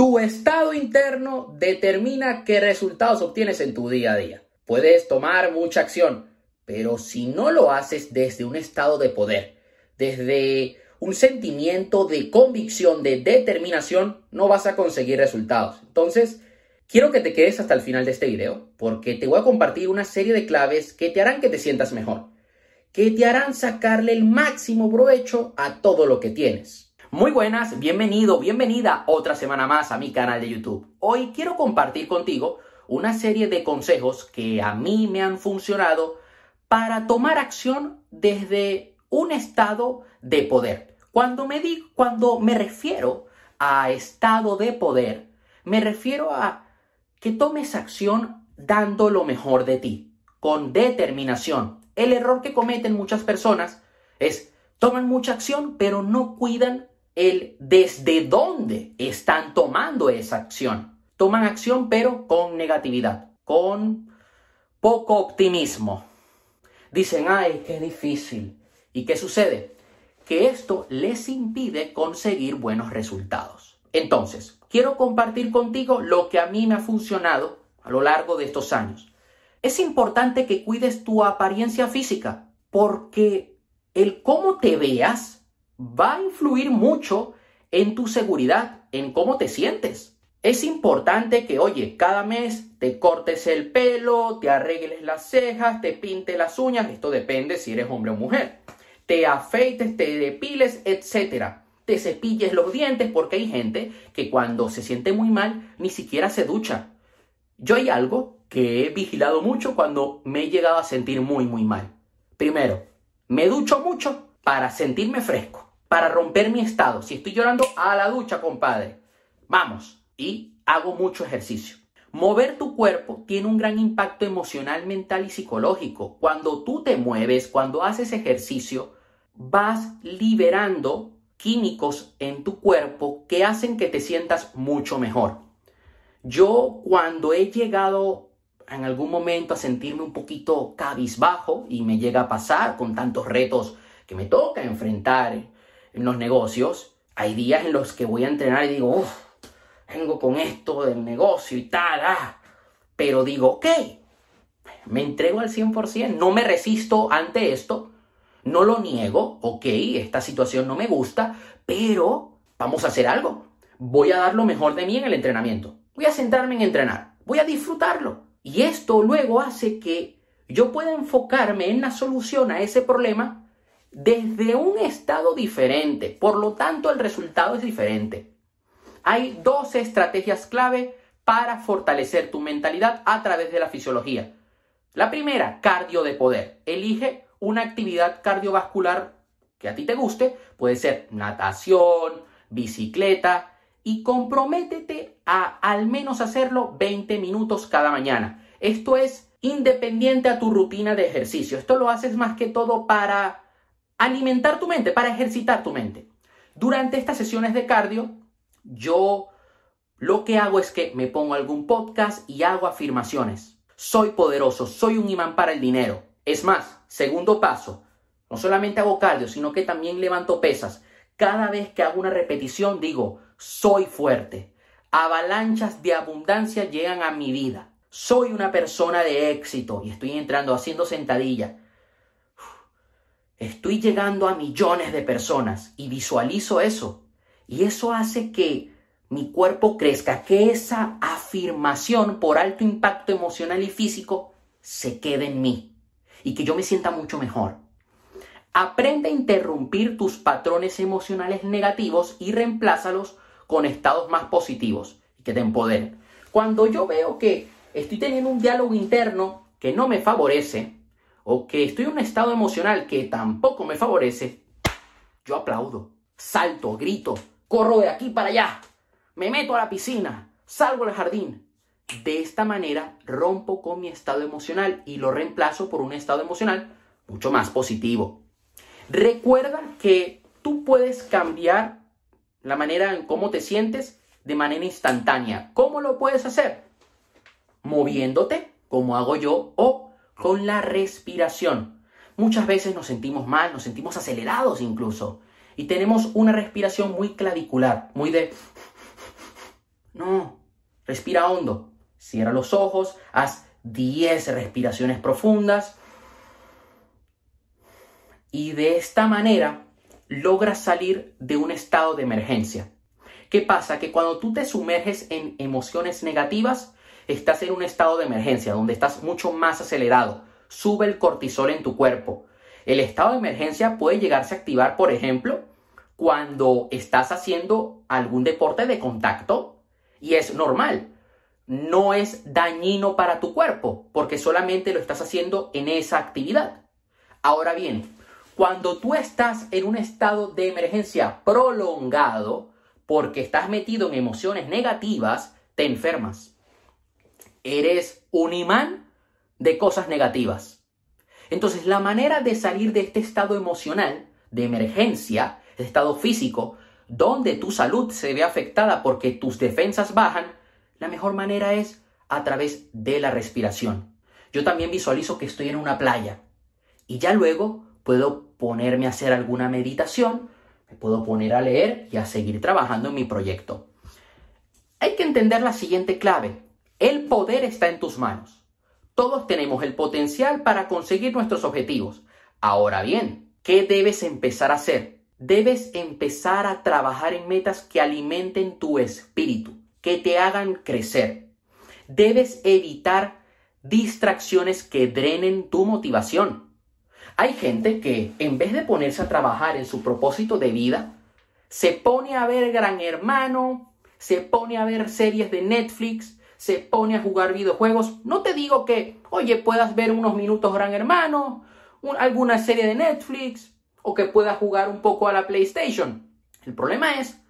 Tu estado interno determina qué resultados obtienes en tu día a día. Puedes tomar mucha acción, pero si no lo haces desde un estado de poder, desde un sentimiento de convicción, de determinación, no vas a conseguir resultados. Entonces, quiero que te quedes hasta el final de este video, porque te voy a compartir una serie de claves que te harán que te sientas mejor, que te harán sacarle el máximo provecho a todo lo que tienes. Muy buenas, bienvenido, bienvenida otra semana más a mi canal de YouTube. Hoy quiero compartir contigo una serie de consejos que a mí me han funcionado para tomar acción desde un estado de poder. Cuando me, di, cuando me refiero a estado de poder, me refiero a que tomes acción dando lo mejor de ti, con determinación. El error que cometen muchas personas es toman mucha acción, pero no cuidan el desde dónde están tomando esa acción. Toman acción, pero con negatividad, con poco optimismo. Dicen, ay, qué difícil. ¿Y qué sucede? que esto les impide conseguir buenos resultados. Entonces, quiero compartir contigo lo que a mí me ha funcionado a lo largo de estos años. Es importante que cuides tu apariencia física porque el cómo te veas va a influir mucho en tu seguridad, en cómo te sientes. Es importante que, oye, cada mes te cortes el pelo, te arregles las cejas, te pintes las uñas, esto depende si eres hombre o mujer te afeites, te depiles, etcétera. Te cepilles los dientes porque hay gente que cuando se siente muy mal ni siquiera se ducha. Yo hay algo que he vigilado mucho cuando me he llegado a sentir muy muy mal. Primero, me ducho mucho para sentirme fresco, para romper mi estado. Si estoy llorando, a la ducha, compadre. Vamos, y hago mucho ejercicio. Mover tu cuerpo tiene un gran impacto emocional, mental y psicológico. Cuando tú te mueves, cuando haces ejercicio, vas liberando químicos en tu cuerpo que hacen que te sientas mucho mejor. Yo cuando he llegado en algún momento a sentirme un poquito cabizbajo y me llega a pasar con tantos retos que me toca enfrentar en los negocios, hay días en los que voy a entrenar y digo, uff, vengo con esto del negocio y tal, ah". pero digo, ok, me entrego al 100%, no me resisto ante esto, no lo niego, ok, esta situación no me gusta, pero vamos a hacer algo. Voy a dar lo mejor de mí en el entrenamiento. Voy a sentarme en entrenar. Voy a disfrutarlo. Y esto luego hace que yo pueda enfocarme en la solución a ese problema desde un estado diferente. Por lo tanto, el resultado es diferente. Hay dos estrategias clave para fortalecer tu mentalidad a través de la fisiología. La primera, cardio de poder. Elige una actividad cardiovascular que a ti te guste, puede ser natación, bicicleta, y comprométete a al menos hacerlo 20 minutos cada mañana. Esto es independiente a tu rutina de ejercicio. Esto lo haces más que todo para alimentar tu mente, para ejercitar tu mente. Durante estas sesiones de cardio, yo lo que hago es que me pongo algún podcast y hago afirmaciones. Soy poderoso, soy un imán para el dinero. Es más, segundo paso, no solamente hago cardio, sino que también levanto pesas. Cada vez que hago una repetición digo, soy fuerte. Avalanchas de abundancia llegan a mi vida. Soy una persona de éxito y estoy entrando haciendo sentadilla. Estoy llegando a millones de personas y visualizo eso. Y eso hace que mi cuerpo crezca, que esa afirmación por alto impacto emocional y físico se quede en mí y que yo me sienta mucho mejor. Aprende a interrumpir tus patrones emocionales negativos y reemplázalos con estados más positivos y que te empoderen. Cuando yo veo que estoy teniendo un diálogo interno que no me favorece o que estoy en un estado emocional que tampoco me favorece, yo aplaudo, salto, grito, corro de aquí para allá, me meto a la piscina, salgo al jardín, de esta manera rompo con mi estado emocional y lo reemplazo por un estado emocional mucho más positivo. Recuerda que tú puedes cambiar la manera en cómo te sientes de manera instantánea. ¿Cómo lo puedes hacer? Moviéndote, como hago yo, o con la respiración. Muchas veces nos sentimos mal, nos sentimos acelerados incluso. Y tenemos una respiración muy clavicular, muy de Respira hondo. Cierra los ojos. Haz 10 respiraciones profundas. Y de esta manera logras salir de un estado de emergencia. ¿Qué pasa? Que cuando tú te sumerges en emociones negativas, estás en un estado de emergencia, donde estás mucho más acelerado. Sube el cortisol en tu cuerpo. El estado de emergencia puede llegarse a activar, por ejemplo, cuando estás haciendo algún deporte de contacto y es normal. No es dañino para tu cuerpo porque solamente lo estás haciendo en esa actividad. Ahora bien, cuando tú estás en un estado de emergencia prolongado, porque estás metido en emociones negativas, te enfermas. Eres un imán de cosas negativas. Entonces, la manera de salir de este estado emocional, de emergencia, de estado físico, donde tu salud se ve afectada porque tus defensas bajan, la mejor manera es a través de la respiración. Yo también visualizo que estoy en una playa y ya luego puedo ponerme a hacer alguna meditación, me puedo poner a leer y a seguir trabajando en mi proyecto. Hay que entender la siguiente clave. El poder está en tus manos. Todos tenemos el potencial para conseguir nuestros objetivos. Ahora bien, ¿qué debes empezar a hacer? Debes empezar a trabajar en metas que alimenten tu espíritu, que te hagan crecer. Debes evitar distracciones que drenen tu motivación. Hay gente que en vez de ponerse a trabajar en su propósito de vida, se pone a ver Gran Hermano, se pone a ver series de Netflix, se pone a jugar videojuegos. No te digo que, oye, puedas ver unos minutos Gran Hermano, alguna serie de Netflix, o que puedas jugar un poco a la PlayStation. El problema es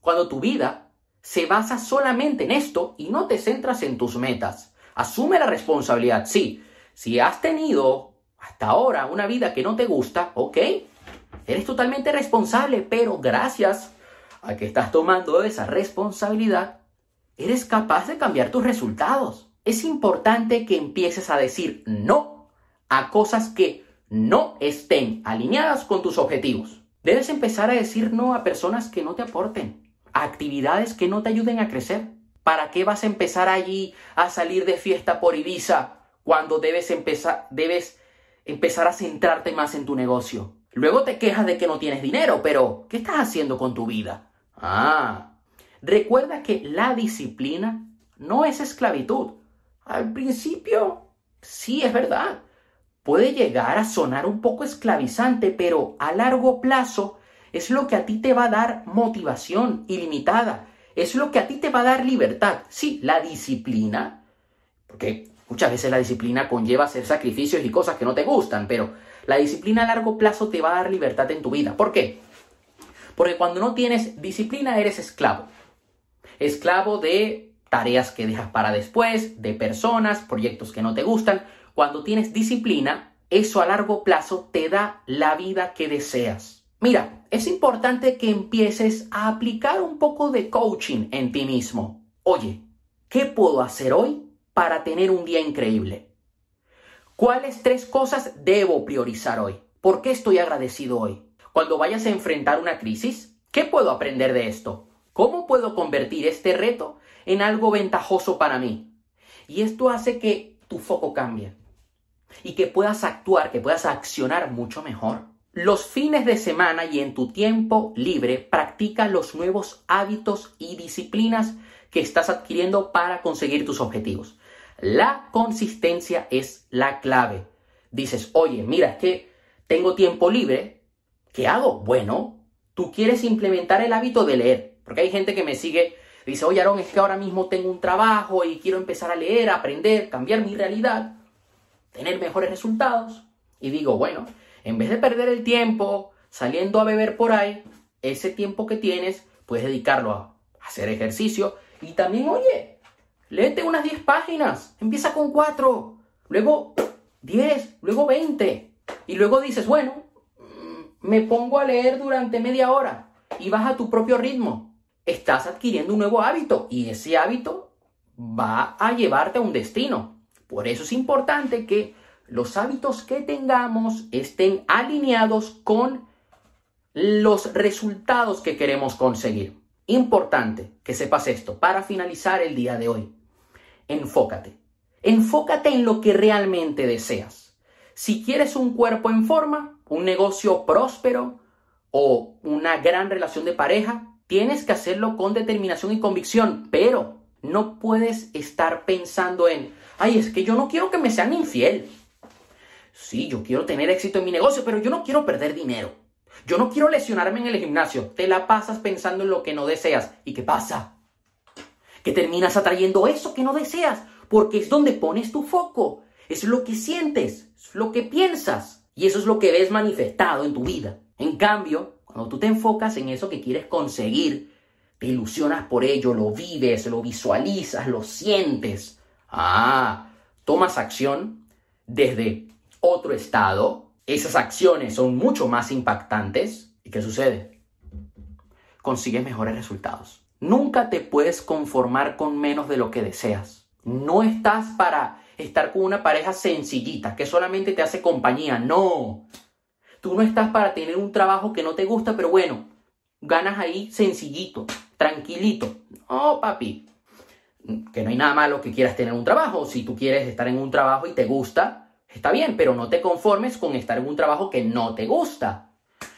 cuando tu vida se basa solamente en esto y no te centras en tus metas. Asume la responsabilidad, sí. Si has tenido hasta ahora una vida que no te gusta, ok, eres totalmente responsable, pero gracias a que estás tomando esa responsabilidad, eres capaz de cambiar tus resultados. Es importante que empieces a decir no a cosas que no estén alineadas con tus objetivos. Debes empezar a decir no a personas que no te aporten, a actividades que no te ayuden a crecer. ¿Para qué vas a empezar allí a salir de fiesta por Ibiza cuando debes empezar, debes empezar a centrarte más en tu negocio. Luego te quejas de que no tienes dinero, pero ¿qué estás haciendo con tu vida? Ah, recuerda que la disciplina no es esclavitud. Al principio, sí es verdad. Puede llegar a sonar un poco esclavizante, pero a largo plazo es lo que a ti te va a dar motivación ilimitada. Es lo que a ti te va a dar libertad. Sí, la disciplina. Porque Muchas veces la disciplina conlleva hacer sacrificios y cosas que no te gustan, pero la disciplina a largo plazo te va a dar libertad en tu vida. ¿Por qué? Porque cuando no tienes disciplina eres esclavo. Esclavo de tareas que dejas para después, de personas, proyectos que no te gustan. Cuando tienes disciplina, eso a largo plazo te da la vida que deseas. Mira, es importante que empieces a aplicar un poco de coaching en ti mismo. Oye, ¿qué puedo hacer hoy para tener un día increíble? ¿Cuáles tres cosas debo priorizar hoy? ¿Por qué estoy agradecido hoy? Cuando vayas a enfrentar una crisis, ¿qué puedo aprender de esto? ¿Cómo puedo convertir este reto en algo ventajoso para mí? Y esto hace que tu foco cambie y que puedas actuar, que puedas accionar mucho mejor. Los fines de semana y en tu tiempo libre practica los nuevos hábitos y disciplinas que estás adquiriendo para conseguir tus objetivos. La consistencia es la clave. Dices, oye, mira, es que tengo tiempo libre. ¿Qué hago? Bueno, tú quieres implementar el hábito de leer. Porque hay gente que me sigue, dice, oye, Aaron, es que ahora mismo tengo un trabajo y quiero empezar a leer, a aprender, cambiar mi realidad, tener mejores resultados. Y digo, bueno, en vez de perder el tiempo saliendo a beber por ahí, ese tiempo que tienes, puedes dedicarlo a hacer ejercicio y también, oye, léete unas 10 páginas, empieza con 4, luego 10, luego 20, y luego dices, bueno, mm, me pongo a leer durante media hora y vas a tu propio ritmo. Estás adquiriendo un nuevo hábito y ese hábito va a llevarte a un destino. Por eso es importante que los hábitos que tengamos estén alineados con los resultados que queremos conseguir. importante que sepas esto para finalizar el día de hoy. Enfócate. Enfócate en lo que realmente deseas. Si quieres un cuerpo en forma, un negocio próspero o una gran relación de pareja, tienes que hacerlo con determinación y convicción, pero no puedes estar pensando en, ay, es que yo no quiero que me sean infiel. Sí, yo quiero tener éxito en mi negocio, pero yo no quiero perder dinero. Yo no quiero lesionarme en el gimnasio. Te la pasas pensando en lo que no deseas. ¿Y qué pasa? Que terminas atrayendo eso que no deseas, porque es donde pones tu foco. Es lo que sientes, es lo que piensas. Y eso es lo que ves manifestado en tu vida. En cambio, cuando tú te enfocas en eso que quieres conseguir, te ilusionas por ello, lo vives, lo visualizas, lo sientes. Ah, tomas acción desde otro estado, esas acciones son mucho más impactantes. ¿Y qué sucede? Consigues mejores resultados. Nunca te puedes conformar con menos de lo que deseas. No estás para estar con una pareja sencillita que solamente te hace compañía. No. Tú no estás para tener un trabajo que no te gusta, pero bueno, ganas ahí sencillito, tranquilito. No, papi. Que no hay nada malo que quieras tener un trabajo. Si tú quieres estar en un trabajo y te gusta, Está bien, pero no te conformes con estar en un trabajo que no te gusta.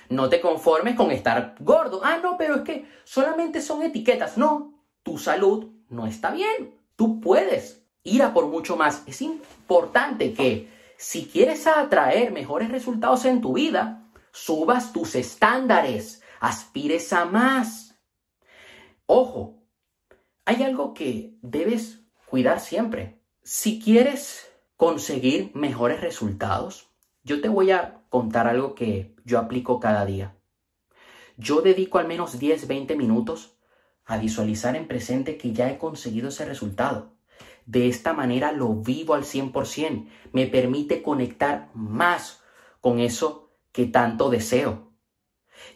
No te conformes con estar gordo. Ah, no, pero es que solamente son etiquetas. No, tu salud no está bien. Tú puedes ir a por mucho más. Es importante que si quieres atraer mejores resultados en tu vida, subas tus estándares, aspires a más. Ojo, hay algo que debes cuidar siempre. Si quieres conseguir mejores resultados, yo te voy a contar algo que yo aplico cada día. Yo dedico al menos 10, 20 minutos a visualizar en presente que ya he conseguido ese resultado. De esta manera lo vivo al 100%. Me permite conectar más con eso que tanto deseo.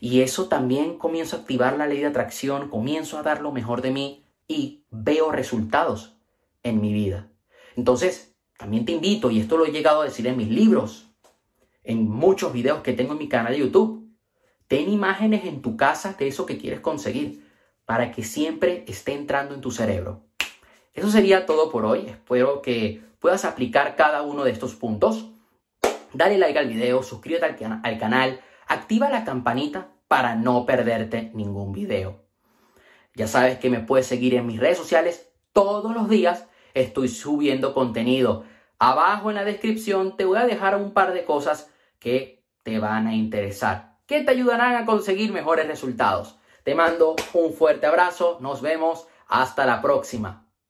Y eso también comienzo a activar la ley de atracción, comienzo a dar lo mejor de mí y veo resultados en mi vida. Entonces, también te invito, y esto lo he llegado a decir en mis libros, en muchos videos que tengo en mi canal de YouTube, ten imágenes en tu casa de eso que quieres conseguir para que siempre esté entrando en tu cerebro. Eso sería todo por hoy. Espero que puedas aplicar cada uno de estos puntos. Dale like al video, suscríbete al, al canal, activa la campanita para no perderte ningún video. Ya sabes que me puedes seguir en mis redes sociales todos los días estoy subiendo contenido. Abajo en la descripción te voy a dejar un par de cosas que te van a interesar, que te ayudarán a conseguir mejores resultados. Te mando un fuerte abrazo, nos vemos, hasta la próxima.